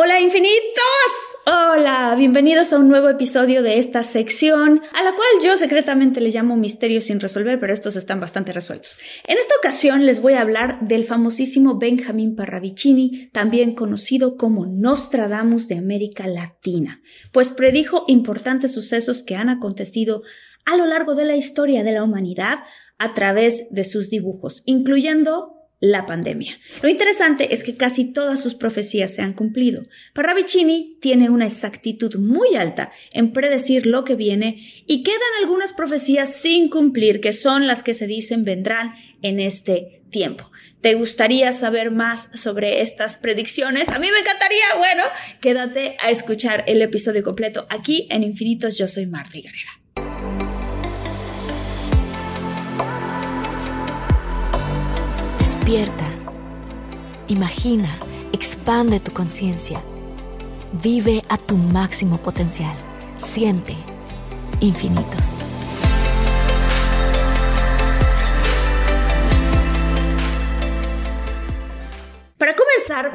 Hola infinitos. Hola, bienvenidos a un nuevo episodio de esta sección, a la cual yo secretamente le llamo Misterios sin resolver, pero estos están bastante resueltos. En esta ocasión les voy a hablar del famosísimo Benjamin Parravicini, también conocido como Nostradamus de América Latina, pues predijo importantes sucesos que han acontecido a lo largo de la historia de la humanidad a través de sus dibujos, incluyendo la pandemia. Lo interesante es que casi todas sus profecías se han cumplido. Parravicini tiene una exactitud muy alta en predecir lo que viene y quedan algunas profecías sin cumplir que son las que se dicen vendrán en este tiempo. ¿Te gustaría saber más sobre estas predicciones? A mí me encantaría. Bueno, quédate a escuchar el episodio completo aquí en Infinitos. Yo soy Marta Guerrera. Despierta, imagina, expande tu conciencia, vive a tu máximo potencial, siente infinitos.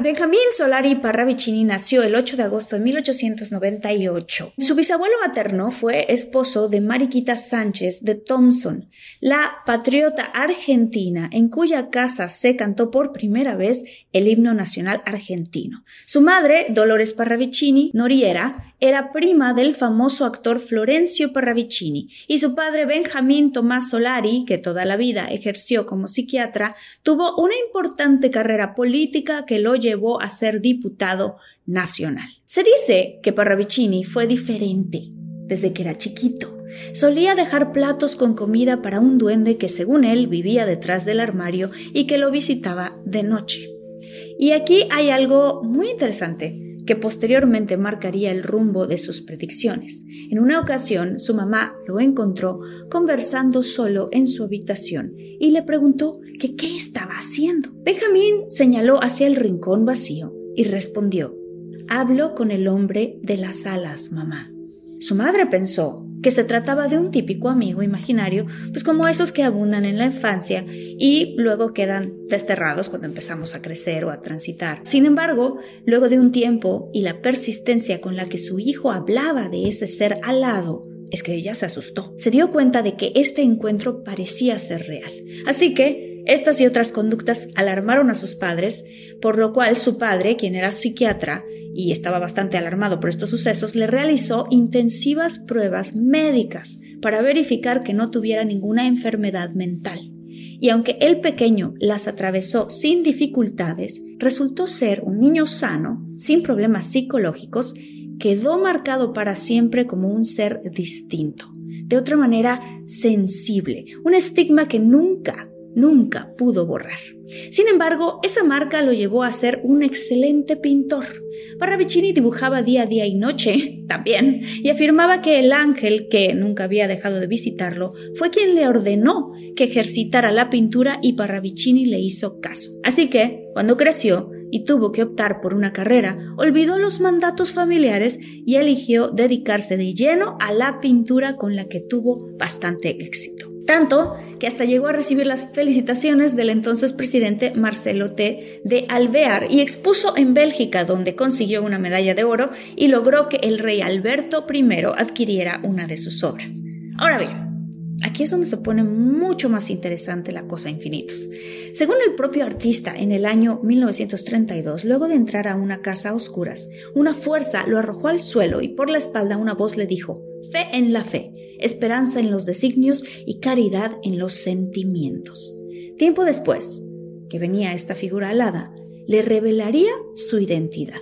Benjamín Solari Parravicini nació el 8 de agosto de 1898. Su bisabuelo materno fue esposo de Mariquita Sánchez de Thompson, la patriota argentina en cuya casa se cantó por primera vez el himno nacional argentino. Su madre, Dolores Parravicini Noriera, era prima del famoso actor Florencio Parravicini y su padre Benjamín Tomás Solari, que toda la vida ejerció como psiquiatra, tuvo una importante carrera política que lo llevó a ser diputado nacional. Se dice que Parravicini fue diferente desde que era chiquito. Solía dejar platos con comida para un duende que según él vivía detrás del armario y que lo visitaba de noche. Y aquí hay algo muy interesante que posteriormente marcaría el rumbo de sus predicciones. En una ocasión, su mamá lo encontró conversando solo en su habitación y le preguntó que qué estaba haciendo. Benjamín señaló hacia el rincón vacío y respondió Hablo con el hombre de las alas, mamá. Su madre pensó que se trataba de un típico amigo imaginario, pues como esos que abundan en la infancia y luego quedan desterrados cuando empezamos a crecer o a transitar. Sin embargo, luego de un tiempo y la persistencia con la que su hijo hablaba de ese ser alado, es que ella se asustó. Se dio cuenta de que este encuentro parecía ser real. Así que estas y otras conductas alarmaron a sus padres, por lo cual su padre, quien era psiquiatra, y estaba bastante alarmado por estos sucesos, le realizó intensivas pruebas médicas para verificar que no tuviera ninguna enfermedad mental. Y aunque el pequeño las atravesó sin dificultades, resultó ser un niño sano, sin problemas psicológicos, quedó marcado para siempre como un ser distinto, de otra manera sensible, un estigma que nunca nunca pudo borrar. Sin embargo, esa marca lo llevó a ser un excelente pintor. Parravicini dibujaba día, día y noche también y afirmaba que el ángel, que nunca había dejado de visitarlo, fue quien le ordenó que ejercitara la pintura y Parravicini le hizo caso. Así que, cuando creció, y tuvo que optar por una carrera, olvidó los mandatos familiares y eligió dedicarse de lleno a la pintura con la que tuvo bastante éxito. Tanto que hasta llegó a recibir las felicitaciones del entonces presidente Marcelo T. de Alvear y expuso en Bélgica, donde consiguió una medalla de oro y logró que el rey Alberto I adquiriera una de sus obras. Ahora bien, aquí es donde se pone mucho más interesante la cosa infinitos. Según el propio artista, en el año 1932, luego de entrar a una casa a oscuras, una fuerza lo arrojó al suelo y por la espalda una voz le dijo, fe en la fe esperanza en los designios y caridad en los sentimientos. Tiempo después, que venía esta figura alada, le revelaría su identidad.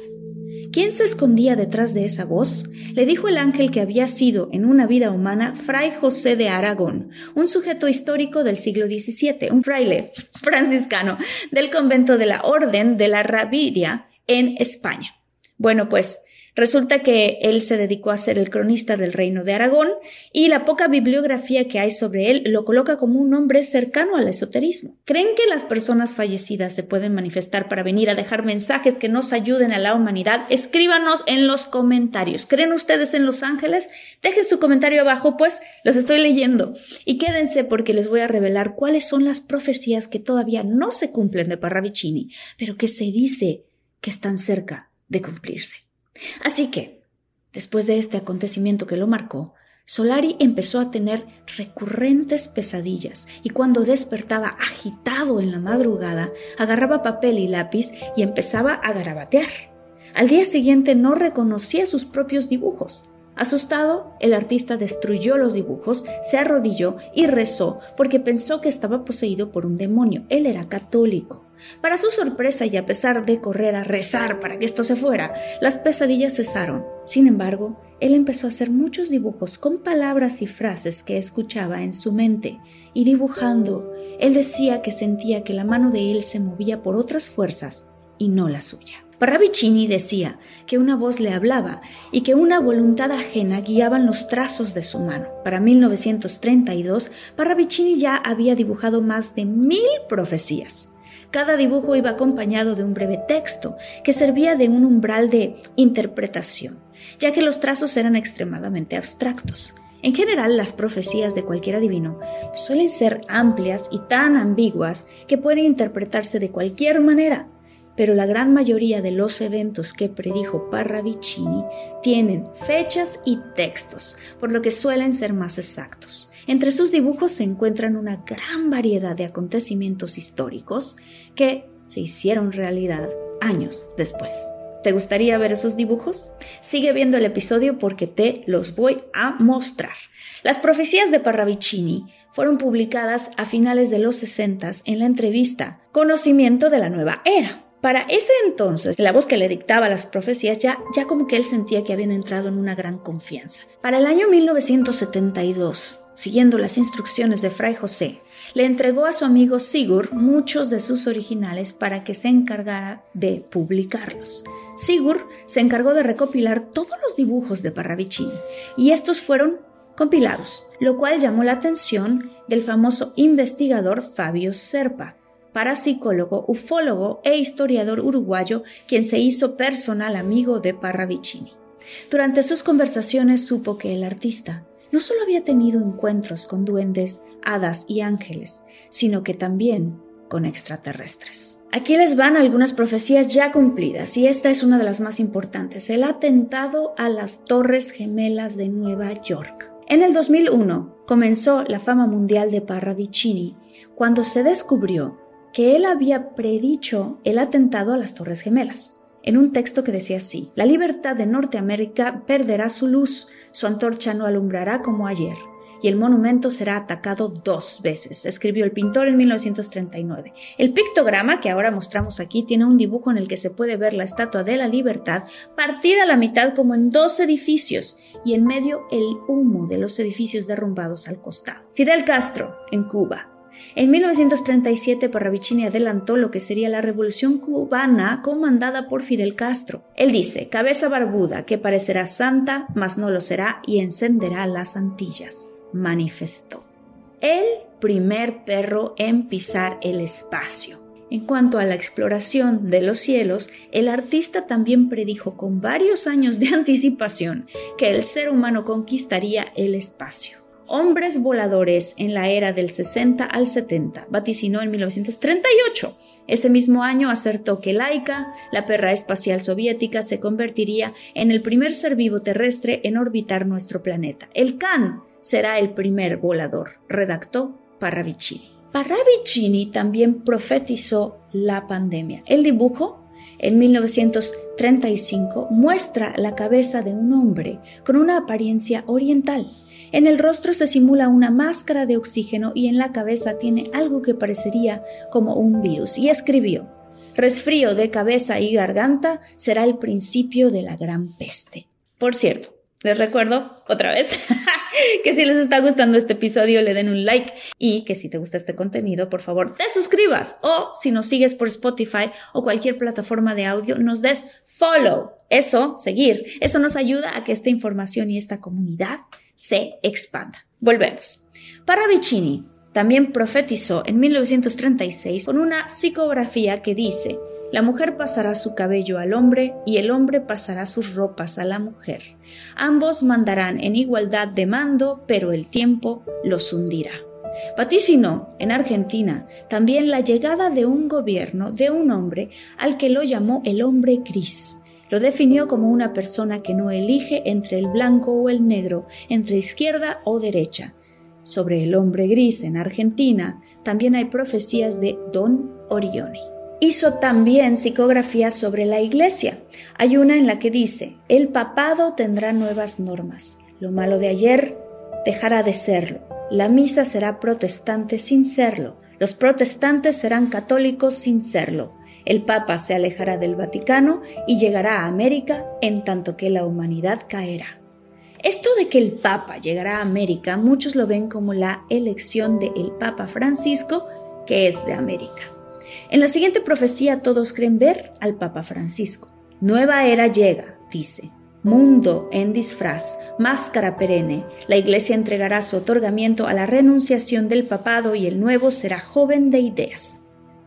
¿Quién se escondía detrás de esa voz? Le dijo el ángel que había sido en una vida humana Fray José de Aragón, un sujeto histórico del siglo XVII, un fraile franciscano del convento de la Orden de la Rabidia en España. Bueno, pues Resulta que él se dedicó a ser el cronista del reino de Aragón y la poca bibliografía que hay sobre él lo coloca como un hombre cercano al esoterismo. ¿Creen que las personas fallecidas se pueden manifestar para venir a dejar mensajes que nos ayuden a la humanidad? Escríbanos en los comentarios. ¿Creen ustedes en los ángeles? Dejen su comentario abajo, pues los estoy leyendo. Y quédense porque les voy a revelar cuáles son las profecías que todavía no se cumplen de Parravicini, pero que se dice que están cerca de cumplirse. Así que, después de este acontecimiento que lo marcó, Solari empezó a tener recurrentes pesadillas y cuando despertaba agitado en la madrugada, agarraba papel y lápiz y empezaba a garabatear. Al día siguiente no reconocía sus propios dibujos. Asustado, el artista destruyó los dibujos, se arrodilló y rezó porque pensó que estaba poseído por un demonio. Él era católico. Para su sorpresa y a pesar de correr a rezar para que esto se fuera, las pesadillas cesaron. Sin embargo, él empezó a hacer muchos dibujos con palabras y frases que escuchaba en su mente, y dibujando, él decía que sentía que la mano de él se movía por otras fuerzas y no la suya. Parravicini decía que una voz le hablaba y que una voluntad ajena guiaban los trazos de su mano. Para 1932, Parravicini ya había dibujado más de mil profecías. Cada dibujo iba acompañado de un breve texto que servía de un umbral de interpretación, ya que los trazos eran extremadamente abstractos. En general, las profecías de cualquier adivino suelen ser amplias y tan ambiguas que pueden interpretarse de cualquier manera, pero la gran mayoría de los eventos que predijo Parravicini tienen fechas y textos, por lo que suelen ser más exactos. Entre sus dibujos se encuentran una gran variedad de acontecimientos históricos que se hicieron realidad años después. ¿Te gustaría ver esos dibujos? Sigue viendo el episodio porque te los voy a mostrar. Las profecías de Parravicini fueron publicadas a finales de los 60 en la entrevista Conocimiento de la Nueva Era, para ese entonces, la voz que le dictaba las profecías ya, ya como que él sentía que habían entrado en una gran confianza. Para el año 1972, siguiendo las instrucciones de Fray José, le entregó a su amigo Sigurd muchos de sus originales para que se encargara de publicarlos. Sigurd se encargó de recopilar todos los dibujos de Parravicini y estos fueron compilados, lo cual llamó la atención del famoso investigador Fabio Serpa, parapsicólogo, ufólogo e historiador uruguayo, quien se hizo personal amigo de Parravicini. Durante sus conversaciones supo que el artista no solo había tenido encuentros con duendes, hadas y ángeles, sino que también con extraterrestres. Aquí les van algunas profecías ya cumplidas y esta es una de las más importantes, el atentado a las Torres Gemelas de Nueva York. En el 2001 comenzó la fama mundial de Parravicini cuando se descubrió que él había predicho el atentado a las Torres Gemelas, en un texto que decía así, la libertad de Norteamérica perderá su luz, su antorcha no alumbrará como ayer, y el monumento será atacado dos veces, escribió el pintor en 1939. El pictograma que ahora mostramos aquí tiene un dibujo en el que se puede ver la Estatua de la Libertad partida a la mitad como en dos edificios y en medio el humo de los edificios derrumbados al costado. Fidel Castro, en Cuba, en 1937, Parravicini adelantó lo que sería la revolución cubana comandada por Fidel Castro. Él dice, cabeza barbuda que parecerá santa, mas no lo será y encenderá las antillas, manifestó. El primer perro en pisar el espacio. En cuanto a la exploración de los cielos, el artista también predijo con varios años de anticipación que el ser humano conquistaría el espacio hombres voladores en la era del 60 al 70, vaticinó en 1938. Ese mismo año acertó que Laika, la perra espacial soviética, se convertiría en el primer ser vivo terrestre en orbitar nuestro planeta. El Khan será el primer volador, redactó Parravicini. Parravicini también profetizó la pandemia. El dibujo en 1935 muestra la cabeza de un hombre con una apariencia oriental en el rostro se simula una máscara de oxígeno y en la cabeza tiene algo que parecería como un virus. Y escribió, resfrío de cabeza y garganta será el principio de la gran peste. Por cierto, les recuerdo otra vez que si les está gustando este episodio le den un like y que si te gusta este contenido por favor te suscribas o si nos sigues por Spotify o cualquier plataforma de audio nos des follow. Eso, seguir, eso nos ayuda a que esta información y esta comunidad se expanda. Volvemos. Parravicini también profetizó en 1936 con una psicografía que dice, la mujer pasará su cabello al hombre y el hombre pasará sus ropas a la mujer. Ambos mandarán en igualdad de mando, pero el tiempo los hundirá. Vaticinó en Argentina también la llegada de un gobierno de un hombre al que lo llamó el hombre gris Lo definió como una persona que no elige entre el blanco o el negro, entre izquierda o derecha. Sobre el hombre gris en Argentina también hay profecías de Don Orione. Hizo también psicografías sobre la iglesia. Hay una en la que dice, el papado tendrá nuevas normas. Lo malo de ayer dejará de serlo. La misa será protestante sin serlo. Los protestantes serán católicos sin serlo. El Papa se alejará del Vaticano y llegará a América en tanto que la humanidad caerá. Esto de que el Papa llegará a América, muchos lo ven como la elección del el Papa Francisco, que es de América. En la siguiente profecía todos creen ver al Papa Francisco. Nueva era llega, dice. Mundo en disfraz, máscara perenne. La Iglesia entregará su otorgamiento a la renunciación del papado y el nuevo será joven de ideas.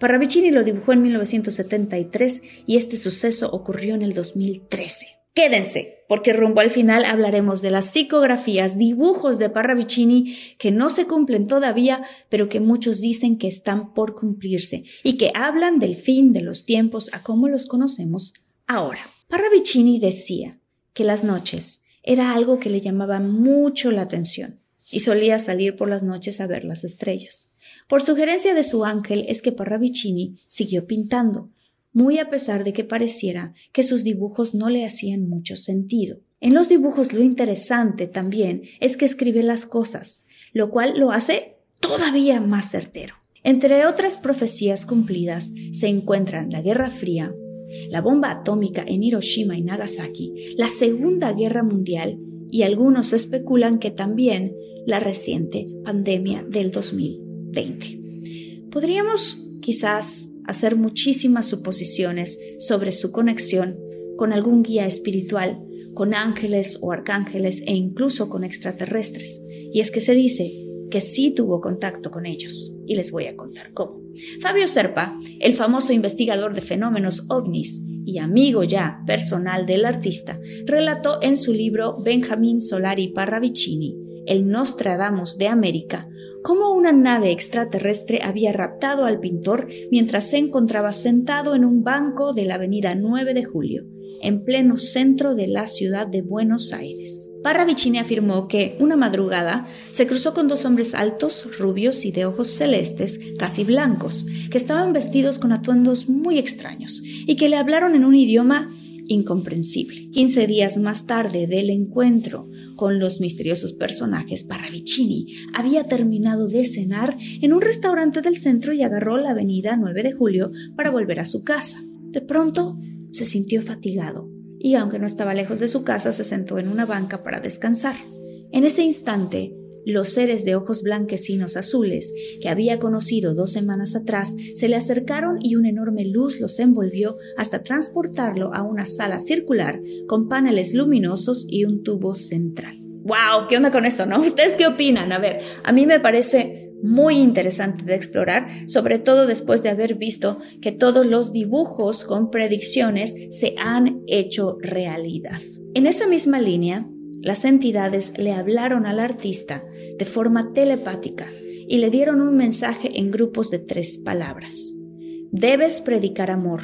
Parravicini lo dibujó en 1973 y este suceso ocurrió en el 2013. Quédense, porque rumbo al final hablaremos de las psicografías, dibujos de Parravicini que no se cumplen todavía, pero que muchos dicen que están por cumplirse y que hablan del fin de los tiempos a como los conocemos ahora. Parravicini decía que las noches era algo que le llamaba mucho la atención y solía salir por las noches a ver las estrellas. Por sugerencia de su ángel es que Parravicini siguió pintando, muy a pesar de que pareciera que sus dibujos no le hacían mucho sentido. En los dibujos lo interesante también es que escribe las cosas, lo cual lo hace todavía más certero. Entre otras profecías cumplidas se encuentran la Guerra Fría, la bomba atómica en Hiroshima y Nagasaki, la Segunda Guerra Mundial y algunos especulan que también la reciente pandemia del 2020. Podríamos quizás hacer muchísimas suposiciones sobre su conexión con algún guía espiritual, con ángeles o arcángeles e incluso con extraterrestres. Y es que se dice que sí tuvo contacto con ellos. Y les voy a contar cómo. Fabio Serpa, el famoso investigador de fenómenos ovnis y amigo ya personal del artista, relató en su libro Benjamin Solari Parravicini, El Nostradamus de América, cómo una nave extraterrestre había raptado al pintor mientras se encontraba sentado en un banco de la avenida 9 de Julio, en pleno centro de la ciudad de Buenos Aires. Parravicini afirmó que una madrugada se cruzó con dos hombres altos, rubios y de ojos celestes, casi blancos, que estaban vestidos con atuendos muy extraños y que le hablaron en un idioma incomprensible. Quince días más tarde del encuentro con los misteriosos personajes, Parravicini había terminado de cenar en un restaurante del centro y agarró la avenida 9 de julio para volver a su casa. De pronto se sintió fatigado y aunque no estaba lejos de su casa, se sentó en una banca para descansar. En ese instante, los seres de ojos blanquecinos azules que había conocido dos semanas atrás se le acercaron y una enorme luz los envolvió hasta transportarlo a una sala circular con paneles luminosos y un tubo central. ¡Wow! ¿Qué onda con esto, no? ¿Ustedes qué opinan? A ver, a mí me parece muy interesante de explorar, sobre todo después de haber visto que todos los dibujos con predicciones se han hecho realidad. En esa misma línea, las entidades le hablaron al artista de forma telepática y le dieron un mensaje en grupos de tres palabras. Debes predicar amor.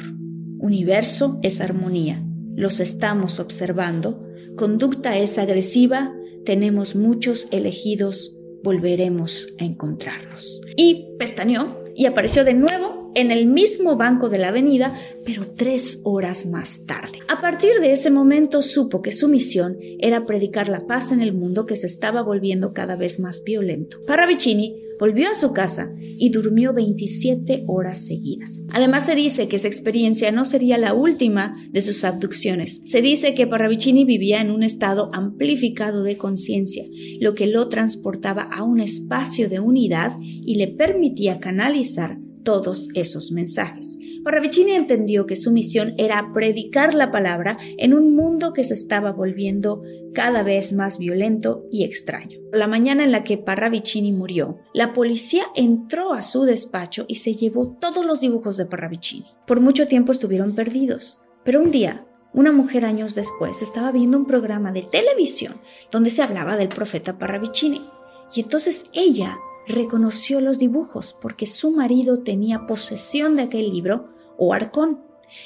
Universo es armonía. Los estamos observando. Conducta es agresiva. Tenemos muchos elegidos. Volveremos a encontrarnos. Y pestañeó y apareció de nuevo en el mismo banco de la avenida, pero tres horas más tarde. A partir de ese momento supo que su misión era predicar la paz en el mundo que se estaba volviendo cada vez más violento. Parravicini volvió a su casa y durmió 27 horas seguidas. Además se dice que esa experiencia no sería la última de sus abducciones. Se dice que Parravicini vivía en un estado amplificado de conciencia, lo que lo transportaba a un espacio de unidad y le permitía canalizar todos esos mensajes. Parravicini entendió que su misión era predicar la palabra en un mundo que se estaba volviendo cada vez más violento y extraño. La mañana en la que Parravicini murió, la policía entró a su despacho y se llevó todos los dibujos de Parravicini. Por mucho tiempo estuvieron perdidos, pero un día una mujer años después estaba viendo un programa de televisión donde se hablaba del profeta Parravicini y entonces ella reconoció los dibujos porque su marido tenía posesión de aquel libro o arcón.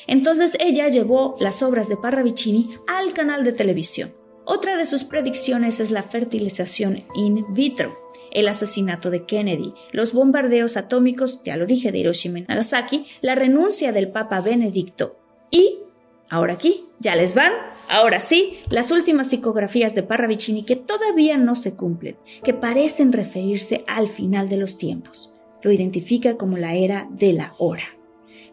Entonces ella llevó las obras de Parravicini al canal de televisión. Otra de sus predicciones es la fertilización in vitro, el asesinato de Kennedy, los bombardeos atómicos, ya lo dije, de Hiroshima y Nagasaki, la renuncia del Papa Benedicto y, ahora aquí, ya les van, ahora sí, las últimas psicografías de Parravicini que todavía no se cumplen, que parecen referirse al final de los tiempos. Lo identifica como la era de la hora,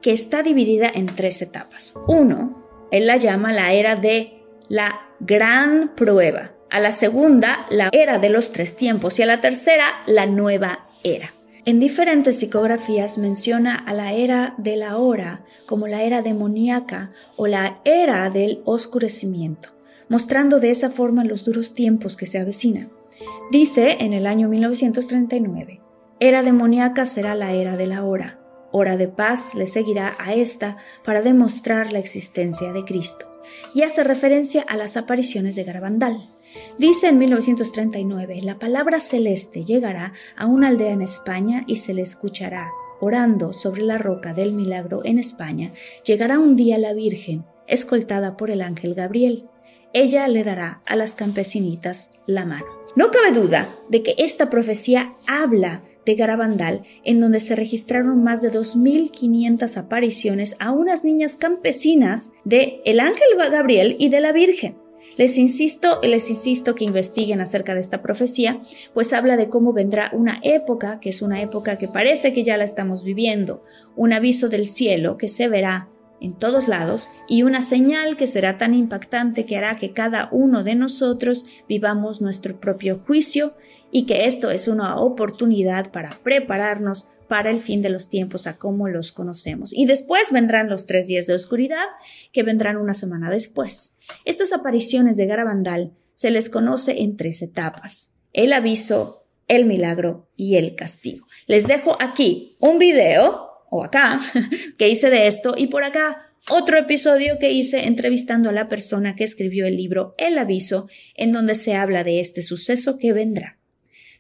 que está dividida en tres etapas. Uno, él la llama la era de la gran prueba, a la segunda la era de los tres tiempos y a la tercera la nueva era. En diferentes psicografías menciona a la era de la hora como la era demoníaca o la era del oscurecimiento, mostrando de esa forma los duros tiempos que se avecinan. Dice en el año 1939, era demoníaca será la era de la hora, hora de paz le seguirá a esta para demostrar la existencia de Cristo, y hace referencia a las apariciones de Garabandal. Dice en 1939, la palabra celeste llegará a una aldea en España y se le escuchará. Orando sobre la roca del milagro en España, llegará un día la Virgen, escoltada por el ángel Gabriel. Ella le dará a las campesinitas la mano. No cabe duda de que esta profecía habla de Garabandal, en donde se registraron más de 2.500 apariciones a unas niñas campesinas de el ángel Gabriel y de la Virgen. Les insisto, les insisto que investiguen acerca de esta profecía, pues habla de cómo vendrá una época, que es una época que parece que ya la estamos viviendo, un aviso del cielo que se verá en todos lados y una señal que será tan impactante que hará que cada uno de nosotros vivamos nuestro propio juicio y que esto es una oportunidad para prepararnos para el fin de los tiempos a como los conocemos. Y después vendrán los tres días de oscuridad, que vendrán una semana después. Estas apariciones de Garabandal se les conoce en tres etapas. El aviso, el milagro y el castigo. Les dejo aquí un video, o acá, que hice de esto, y por acá otro episodio que hice entrevistando a la persona que escribió el libro El aviso, en donde se habla de este suceso que vendrá.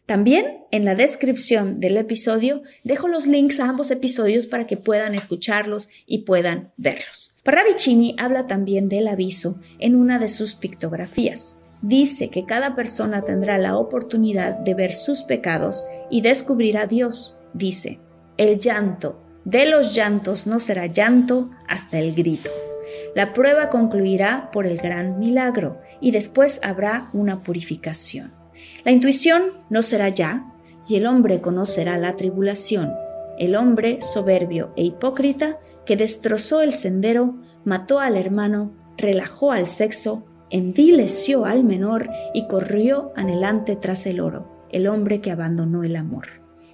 También en la descripción del episodio dejo los links a ambos episodios para que puedan escucharlos y puedan verlos. Parravicini habla también del aviso en una de sus pictografías. Dice que cada persona tendrá la oportunidad de ver sus pecados y descubrir a Dios. Dice, el llanto de los llantos no será llanto hasta el grito. La prueba concluirá por el gran milagro y después habrá una purificación. La intuición no será ya, y el hombre conocerá la tribulación. El hombre soberbio e hipócrita que destrozó el sendero, mató al hermano, relajó al sexo, envileció al menor y corrió anhelante tras el oro, el hombre que abandonó el amor.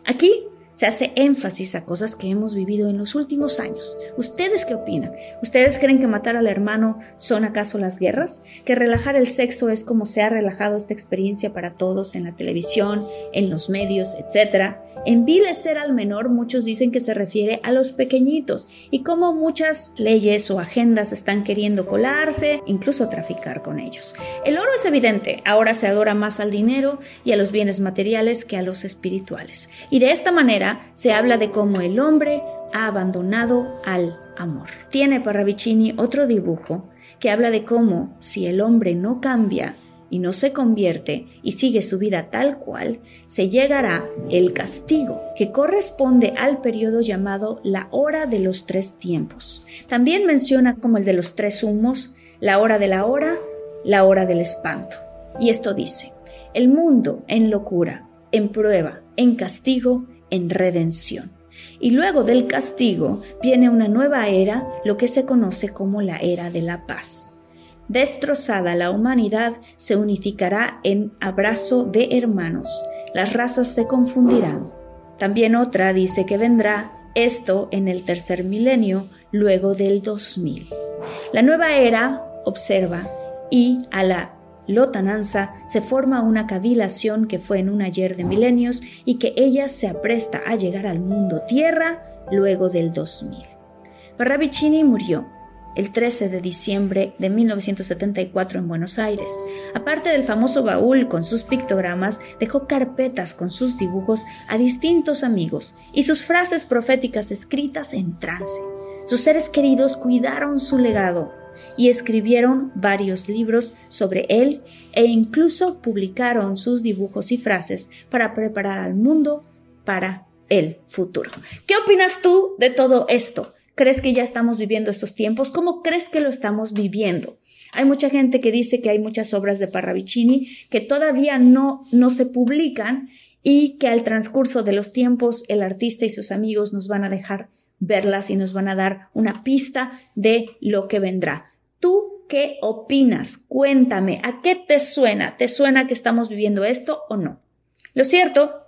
Aquí se hace énfasis a cosas que hemos vivido en los últimos años. ¿Ustedes qué opinan? ¿Ustedes creen que matar al hermano son acaso las guerras? ¿Que relajar el sexo es como se ha relajado esta experiencia para todos en la televisión, en los medios, etcétera? Envilecer al menor muchos dicen que se refiere a los pequeñitos y como muchas leyes o agendas están queriendo colarse, incluso traficar con ellos. El oro es evidente, ahora se adora más al dinero y a los bienes materiales que a los espirituales. Y de esta manera se habla de cómo el hombre ha abandonado al amor. Tiene Parravicini otro dibujo que habla de cómo si el hombre no cambia, y no se convierte y sigue su vida tal cual, se llegará el castigo, que corresponde al periodo llamado la hora de los tres tiempos. También menciona como el de los tres humos, la hora de la hora, la hora del espanto. Y esto dice, el mundo en locura, en prueba, en castigo, en redención. Y luego del castigo viene una nueva era, lo que se conoce como la era de la paz. Destrozada la humanidad se unificará en abrazo de hermanos. Las razas se confundirán. También otra dice que vendrá esto en el tercer milenio, luego del 2000. La nueva era observa y a la lotananza se forma una cavilación que fue en un ayer de milenios y que ella se apresta a llegar al mundo tierra luego del 2000. Parravicini murió el 13 de diciembre de 1974 en Buenos Aires. Aparte del famoso baúl con sus pictogramas, dejó carpetas con sus dibujos a distintos amigos y sus frases proféticas escritas en trance. Sus seres queridos cuidaron su legado y escribieron varios libros sobre él e incluso publicaron sus dibujos y frases para preparar al mundo para el futuro. ¿Qué opinas tú de todo esto? ¿Crees que ya estamos viviendo estos tiempos? ¿Cómo crees que lo estamos viviendo? Hay mucha gente que dice que hay muchas obras de Parravicini que todavía no, no se publican y que al transcurso de los tiempos el artista y sus amigos nos van a dejar verlas y nos van a dar una pista de lo que vendrá. ¿Tú qué opinas? Cuéntame, ¿a qué te suena? ¿Te suena que estamos viviendo esto o no? Lo cierto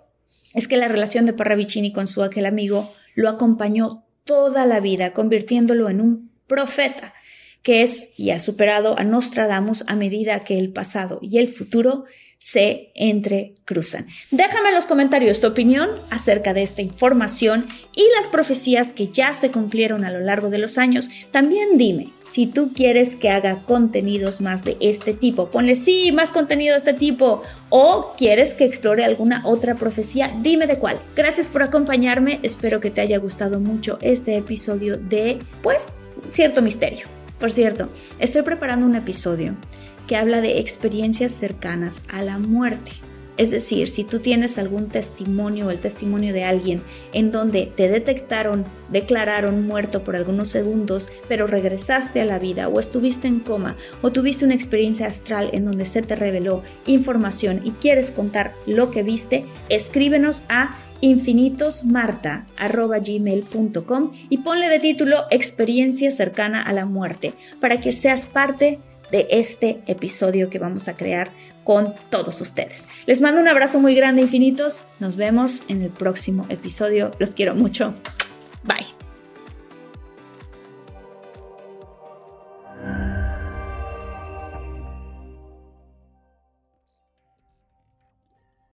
es que la relación de Parravicini con su aquel amigo lo acompañó toda la vida, convirtiéndolo en un profeta que es y ha superado a Nostradamus a medida que el pasado y el futuro se entrecruzan. Déjame en los comentarios tu opinión acerca de esta información y las profecías que ya se cumplieron a lo largo de los años. También dime si tú quieres que haga contenidos más de este tipo. Ponle sí, más contenido de este tipo. O quieres que explore alguna otra profecía. Dime de cuál. Gracias por acompañarme. Espero que te haya gustado mucho este episodio de, pues, cierto misterio. Por cierto, estoy preparando un episodio que habla de experiencias cercanas a la muerte. Es decir, si tú tienes algún testimonio o el testimonio de alguien en donde te detectaron, declararon muerto por algunos segundos, pero regresaste a la vida o estuviste en coma o tuviste una experiencia astral en donde se te reveló información y quieres contar lo que viste, escríbenos a infinitosmarta.gmail.com y ponle de título Experiencia cercana a la muerte para que seas parte de este episodio que vamos a crear con todos ustedes. Les mando un abrazo muy grande, infinitos. Nos vemos en el próximo episodio. Los quiero mucho. Bye.